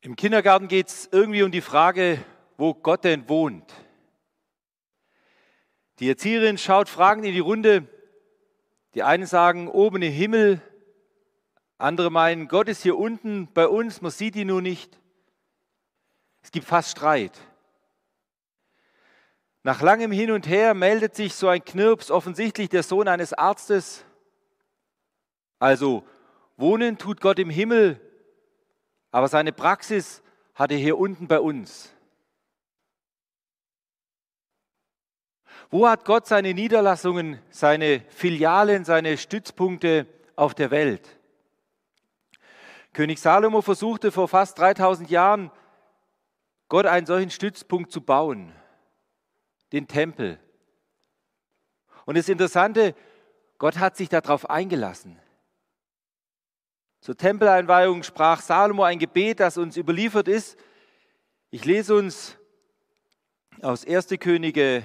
Im Kindergarten geht es irgendwie um die Frage, wo Gott denn wohnt. Die Erzieherin schaut fragend in die Runde. Die einen sagen, oben im Himmel. Andere meinen, Gott ist hier unten bei uns, man sieht ihn nur nicht. Es gibt fast Streit. Nach langem Hin und Her meldet sich so ein Knirps, offensichtlich der Sohn eines Arztes. Also, wohnen tut Gott im Himmel, aber seine Praxis hat er hier unten bei uns. Wo hat Gott seine Niederlassungen, seine Filialen, seine Stützpunkte auf der Welt? König Salomo versuchte vor fast 3000 Jahren, Gott einen solchen Stützpunkt zu bauen, den Tempel. Und das Interessante, Gott hat sich darauf eingelassen. Zur Tempeleinweihung sprach Salomo ein Gebet, das uns überliefert ist. Ich lese uns aus 1. Könige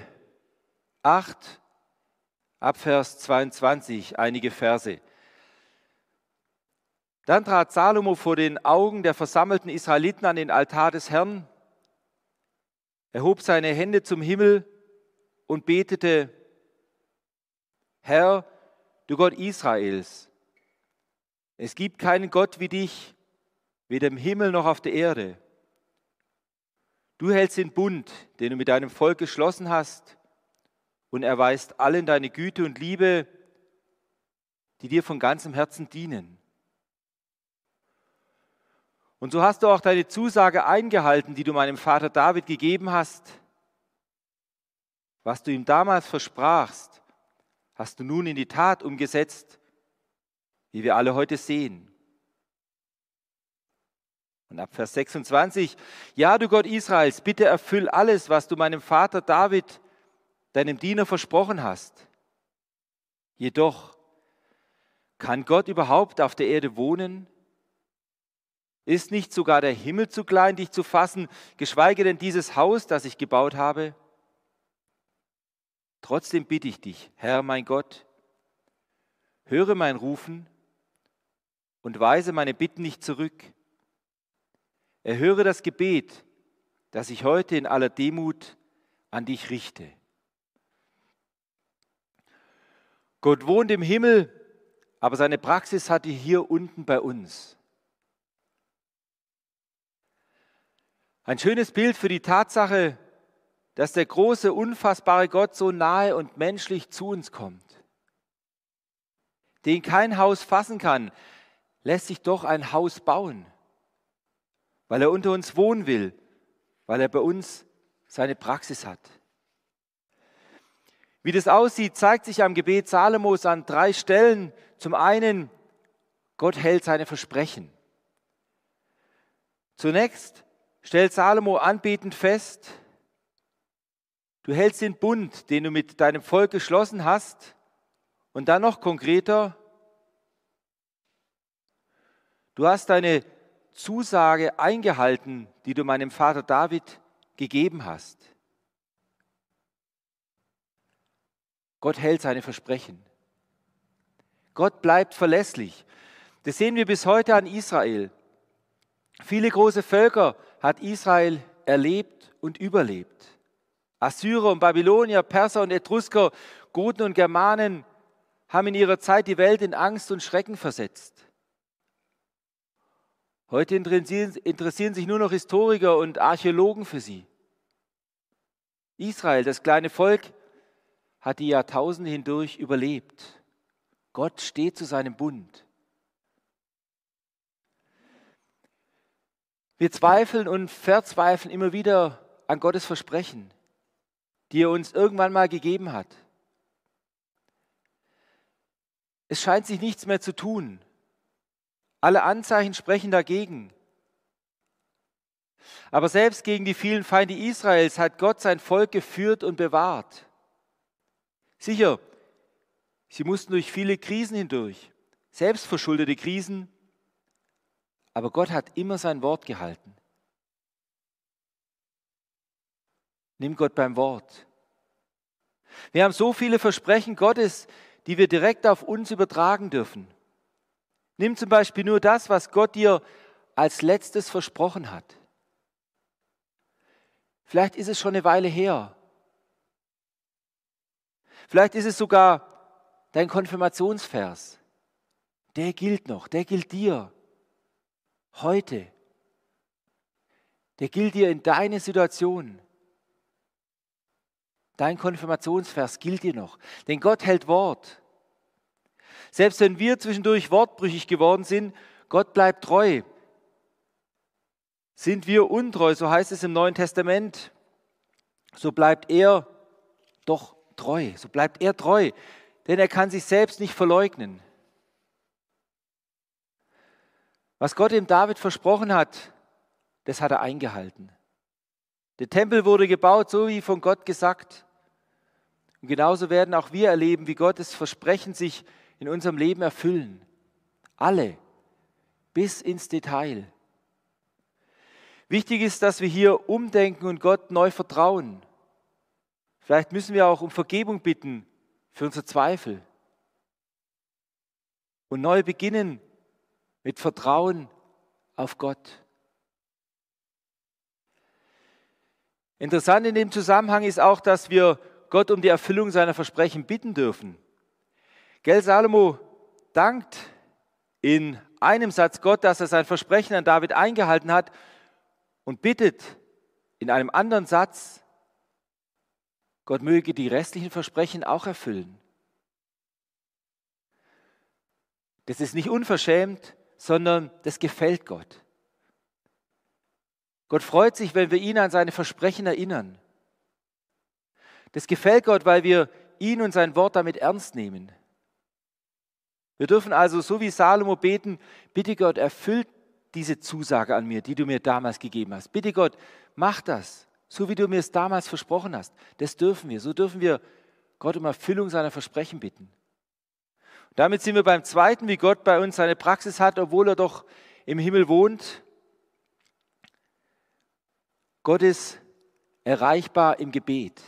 8, Abvers 22, einige Verse. Dann trat Salomo vor den Augen der versammelten Israeliten an den Altar des Herrn, erhob seine Hände zum Himmel und betete, Herr, du Gott Israels, es gibt keinen Gott wie dich, weder im Himmel noch auf der Erde. Du hältst den Bund, den du mit deinem Volk geschlossen hast, und erweist allen deine Güte und Liebe, die dir von ganzem Herzen dienen. Und so hast du auch deine Zusage eingehalten, die du meinem Vater David gegeben hast. Was du ihm damals versprachst, hast du nun in die Tat umgesetzt wie wir alle heute sehen. Und ab Vers 26, ja du Gott Israels, bitte erfüll alles, was du meinem Vater David, deinem Diener, versprochen hast. Jedoch, kann Gott überhaupt auf der Erde wohnen? Ist nicht sogar der Himmel zu klein, dich zu fassen, geschweige denn dieses Haus, das ich gebaut habe? Trotzdem bitte ich dich, Herr mein Gott, höre mein Rufen und weise meine Bitten nicht zurück. Erhöre das Gebet, das ich heute in aller Demut an dich richte. Gott wohnt im Himmel, aber seine Praxis hat er hier unten bei uns. Ein schönes Bild für die Tatsache, dass der große, unfassbare Gott so nahe und menschlich zu uns kommt, den kein Haus fassen kann, lässt sich doch ein Haus bauen, weil er unter uns wohnen will, weil er bei uns seine Praxis hat. Wie das aussieht, zeigt sich am Gebet Salomos an drei Stellen. Zum einen, Gott hält seine Versprechen. Zunächst stellt Salomo anbetend fest, du hältst den Bund, den du mit deinem Volk geschlossen hast. Und dann noch konkreter, Du hast deine Zusage eingehalten, die du meinem Vater David gegeben hast. Gott hält seine Versprechen. Gott bleibt verlässlich. Das sehen wir bis heute an Israel. Viele große Völker hat Israel erlebt und überlebt. Assyrer und Babylonier, Perser und Etrusker, Goten und Germanen haben in ihrer Zeit die Welt in Angst und Schrecken versetzt. Heute interessieren sich nur noch Historiker und Archäologen für sie. Israel, das kleine Volk, hat die Jahrtausende hindurch überlebt. Gott steht zu seinem Bund. Wir zweifeln und verzweifeln immer wieder an Gottes Versprechen, die er uns irgendwann mal gegeben hat. Es scheint sich nichts mehr zu tun. Alle Anzeichen sprechen dagegen. Aber selbst gegen die vielen Feinde Israels hat Gott sein Volk geführt und bewahrt. Sicher, sie mussten durch viele Krisen hindurch, selbstverschuldete Krisen, aber Gott hat immer sein Wort gehalten. Nimm Gott beim Wort. Wir haben so viele Versprechen Gottes, die wir direkt auf uns übertragen dürfen. Nimm zum Beispiel nur das, was Gott dir als letztes versprochen hat. Vielleicht ist es schon eine Weile her. Vielleicht ist es sogar dein Konfirmationsvers. Der gilt noch, der gilt dir heute. Der gilt dir in deine Situation. Dein Konfirmationsvers gilt dir noch. Denn Gott hält Wort. Selbst wenn wir zwischendurch wortbrüchig geworden sind, Gott bleibt treu. Sind wir untreu, so heißt es im Neuen Testament, so bleibt er doch treu, so bleibt er treu, denn er kann sich selbst nicht verleugnen. Was Gott dem David versprochen hat, das hat er eingehalten. Der Tempel wurde gebaut, so wie von Gott gesagt. Und genauso werden auch wir erleben, wie Gottes Versprechen sich in unserem Leben erfüllen. Alle, bis ins Detail. Wichtig ist, dass wir hier umdenken und Gott neu vertrauen. Vielleicht müssen wir auch um Vergebung bitten für unsere Zweifel. Und neu beginnen mit Vertrauen auf Gott. Interessant in dem Zusammenhang ist auch, dass wir Gott um die Erfüllung seiner Versprechen bitten dürfen. Gell, Salomo dankt in einem Satz Gott, dass er sein Versprechen an David eingehalten hat und bittet in einem anderen Satz, Gott möge die restlichen Versprechen auch erfüllen. Das ist nicht unverschämt, sondern das gefällt Gott. Gott freut sich, wenn wir ihn an seine Versprechen erinnern. Das gefällt Gott, weil wir ihn und sein Wort damit ernst nehmen. Wir dürfen also so wie Salomo beten, bitte Gott, erfüllt diese Zusage an mir, die du mir damals gegeben hast. Bitte Gott, mach das, so wie du mir es damals versprochen hast. Das dürfen wir. So dürfen wir Gott um Erfüllung seiner Versprechen bitten. Damit sind wir beim zweiten, wie Gott bei uns seine Praxis hat, obwohl er doch im Himmel wohnt. Gott ist erreichbar im Gebet.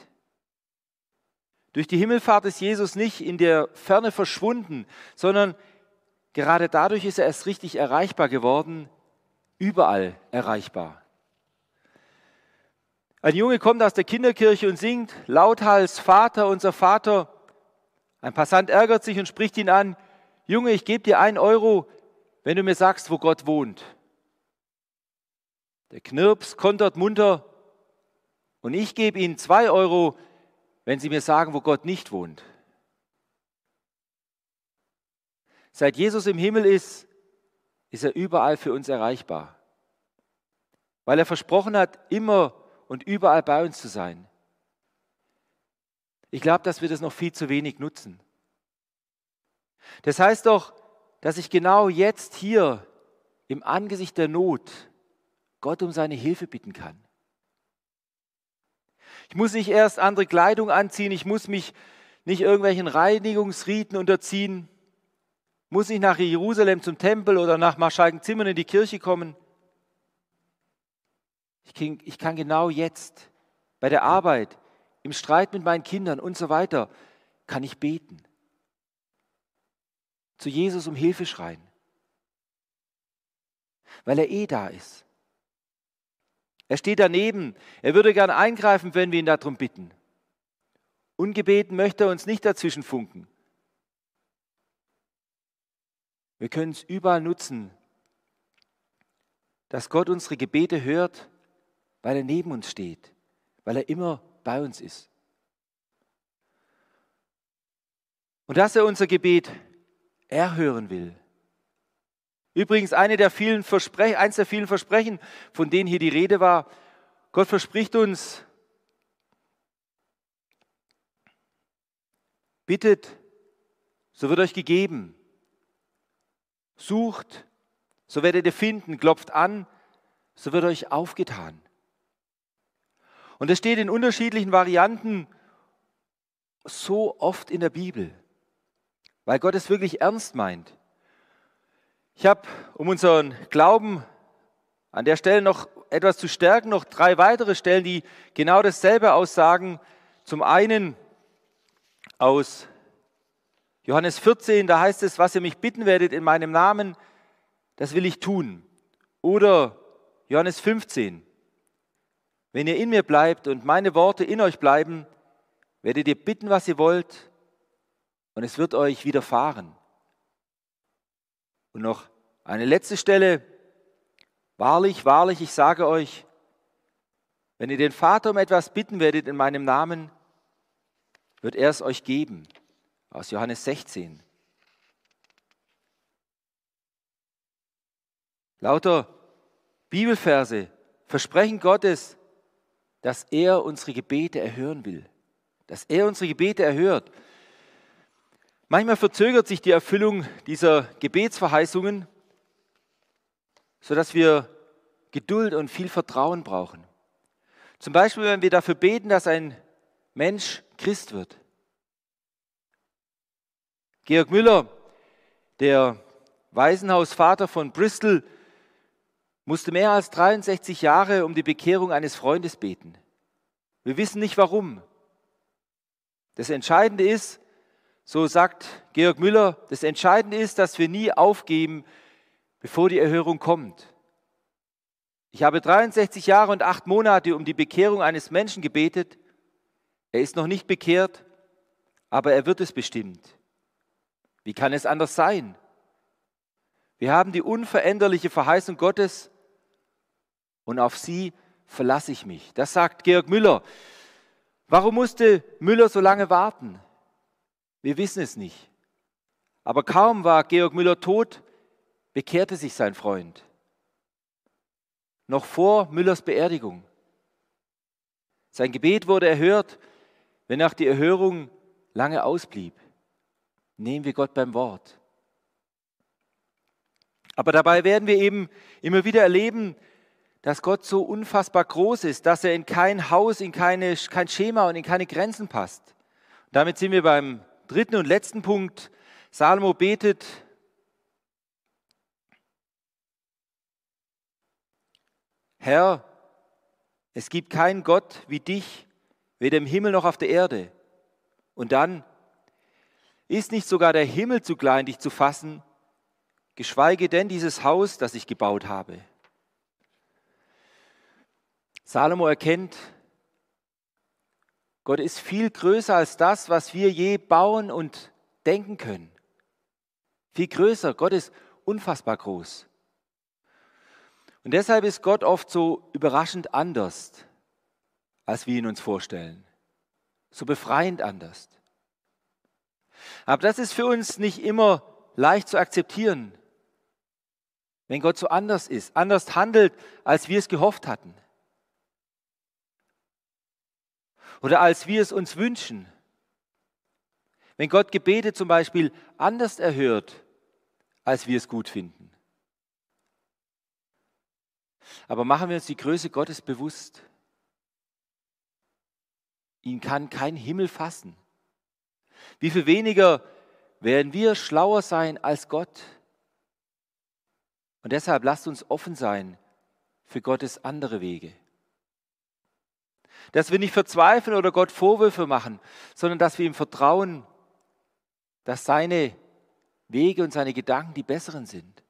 Durch die Himmelfahrt ist Jesus nicht in der Ferne verschwunden, sondern gerade dadurch ist er erst richtig erreichbar geworden, überall erreichbar. Ein Junge kommt aus der Kinderkirche und singt lauthals Vater, unser Vater. Ein Passant ärgert sich und spricht ihn an, Junge, ich gebe dir einen Euro, wenn du mir sagst, wo Gott wohnt. Der Knirps kontert munter und ich gebe ihnen zwei Euro, wenn Sie mir sagen, wo Gott nicht wohnt. Seit Jesus im Himmel ist, ist er überall für uns erreichbar, weil er versprochen hat, immer und überall bei uns zu sein. Ich glaube, dass wir das noch viel zu wenig nutzen. Das heißt doch, dass ich genau jetzt hier im Angesicht der Not Gott um seine Hilfe bitten kann. Ich muss nicht erst andere Kleidung anziehen, ich muss mich nicht irgendwelchen Reinigungsriten unterziehen, muss nicht nach Jerusalem zum Tempel oder nach Marschalkenzimmern in die Kirche kommen. Ich kann, ich kann genau jetzt bei der Arbeit, im Streit mit meinen Kindern und so weiter, kann ich beten. Zu Jesus um Hilfe schreien, weil er eh da ist. Er steht daneben. Er würde gern eingreifen, wenn wir ihn darum bitten. Ungebeten möchte er uns nicht dazwischen funken. Wir können es überall nutzen, dass Gott unsere Gebete hört, weil er neben uns steht, weil er immer bei uns ist. Und dass er unser Gebet erhören will. Übrigens, eine der vielen Versprechen, eins der vielen Versprechen, von denen hier die Rede war, Gott verspricht uns, bittet, so wird euch gegeben. Sucht, so werdet ihr finden. Klopft an, so wird euch aufgetan. Und es steht in unterschiedlichen Varianten so oft in der Bibel, weil Gott es wirklich ernst meint. Ich habe, um unseren Glauben an der Stelle noch etwas zu stärken, noch drei weitere Stellen, die genau dasselbe aussagen. Zum einen aus Johannes 14, da heißt es, was ihr mich bitten werdet in meinem Namen, das will ich tun. Oder Johannes 15. Wenn ihr in mir bleibt und meine Worte in euch bleiben, werdet ihr bitten, was ihr wollt, und es wird euch widerfahren. Und noch eine letzte Stelle. Wahrlich, wahrlich, ich sage euch, wenn ihr den Vater um etwas bitten werdet in meinem Namen, wird er es euch geben. Aus Johannes 16. Lauter Bibelverse, Versprechen Gottes, dass er unsere Gebete erhören will, dass er unsere Gebete erhört. Manchmal verzögert sich die Erfüllung dieser Gebetsverheißungen, sodass wir Geduld und viel Vertrauen brauchen. Zum Beispiel, wenn wir dafür beten, dass ein Mensch Christ wird. Georg Müller, der Waisenhausvater von Bristol, musste mehr als 63 Jahre um die Bekehrung eines Freundes beten. Wir wissen nicht warum. Das Entscheidende ist, so sagt Georg Müller, das Entscheidende ist, dass wir nie aufgeben, bevor die Erhörung kommt. Ich habe 63 Jahre und acht Monate um die Bekehrung eines Menschen gebetet. Er ist noch nicht bekehrt, aber er wird es bestimmt. Wie kann es anders sein? Wir haben die unveränderliche Verheißung Gottes, und auf sie verlasse ich mich. Das sagt Georg Müller. Warum musste Müller so lange warten? Wir wissen es nicht. Aber kaum war Georg Müller tot, bekehrte sich sein Freund. Noch vor Müllers Beerdigung. Sein Gebet wurde erhört, wenn auch die Erhörung lange ausblieb. Nehmen wir Gott beim Wort. Aber dabei werden wir eben immer wieder erleben, dass Gott so unfassbar groß ist, dass er in kein Haus, in keine, kein Schema und in keine Grenzen passt. Damit sind wir beim dritten und letzten Punkt. Salomo betet, Herr, es gibt keinen Gott wie dich, weder im Himmel noch auf der Erde. Und dann, ist nicht sogar der Himmel zu klein, dich zu fassen, geschweige denn dieses Haus, das ich gebaut habe. Salomo erkennt, Gott ist viel größer als das, was wir je bauen und denken können. Viel größer. Gott ist unfassbar groß. Und deshalb ist Gott oft so überraschend anders, als wir ihn uns vorstellen. So befreiend anders. Aber das ist für uns nicht immer leicht zu akzeptieren, wenn Gott so anders ist, anders handelt, als wir es gehofft hatten. Oder als wir es uns wünschen. Wenn Gott Gebete zum Beispiel anders erhört, als wir es gut finden. Aber machen wir uns die Größe Gottes bewusst. Ihn kann kein Himmel fassen. Wie viel weniger werden wir schlauer sein als Gott? Und deshalb lasst uns offen sein für Gottes andere Wege. Dass wir nicht verzweifeln oder Gott Vorwürfe machen, sondern dass wir ihm vertrauen, dass seine Wege und seine Gedanken die besseren sind.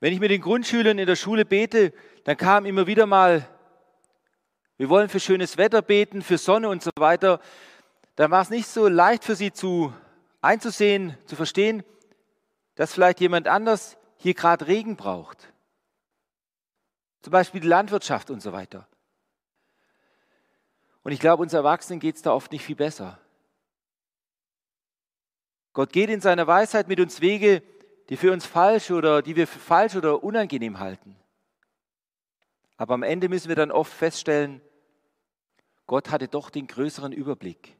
Wenn ich mit den Grundschülern in der Schule bete, dann kam immer wieder mal, wir wollen für schönes Wetter beten, für Sonne und so weiter. Dann war es nicht so leicht für sie zu einzusehen, zu verstehen, dass vielleicht jemand anders hier gerade Regen braucht. Zum Beispiel die Landwirtschaft und so weiter. Und ich glaube, uns Erwachsenen geht es da oft nicht viel besser. Gott geht in seiner Weisheit mit uns Wege, die für uns falsch oder die wir für falsch oder unangenehm halten. Aber am Ende müssen wir dann oft feststellen, Gott hatte doch den größeren Überblick.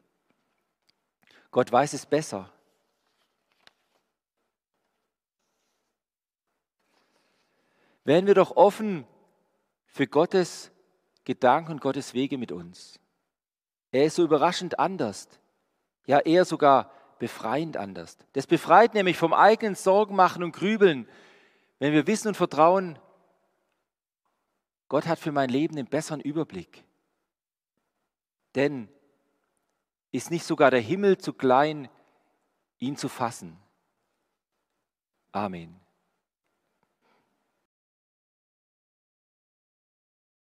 Gott weiß es besser. Werden wir doch offen für Gottes Gedanken und Gottes Wege mit uns. Er ist so überraschend anders, ja eher sogar befreiend anders. Das befreit nämlich vom eigenen Sorgen machen und Grübeln, wenn wir wissen und vertrauen, Gott hat für mein Leben den besseren Überblick. Denn ist nicht sogar der Himmel zu klein, ihn zu fassen. Amen.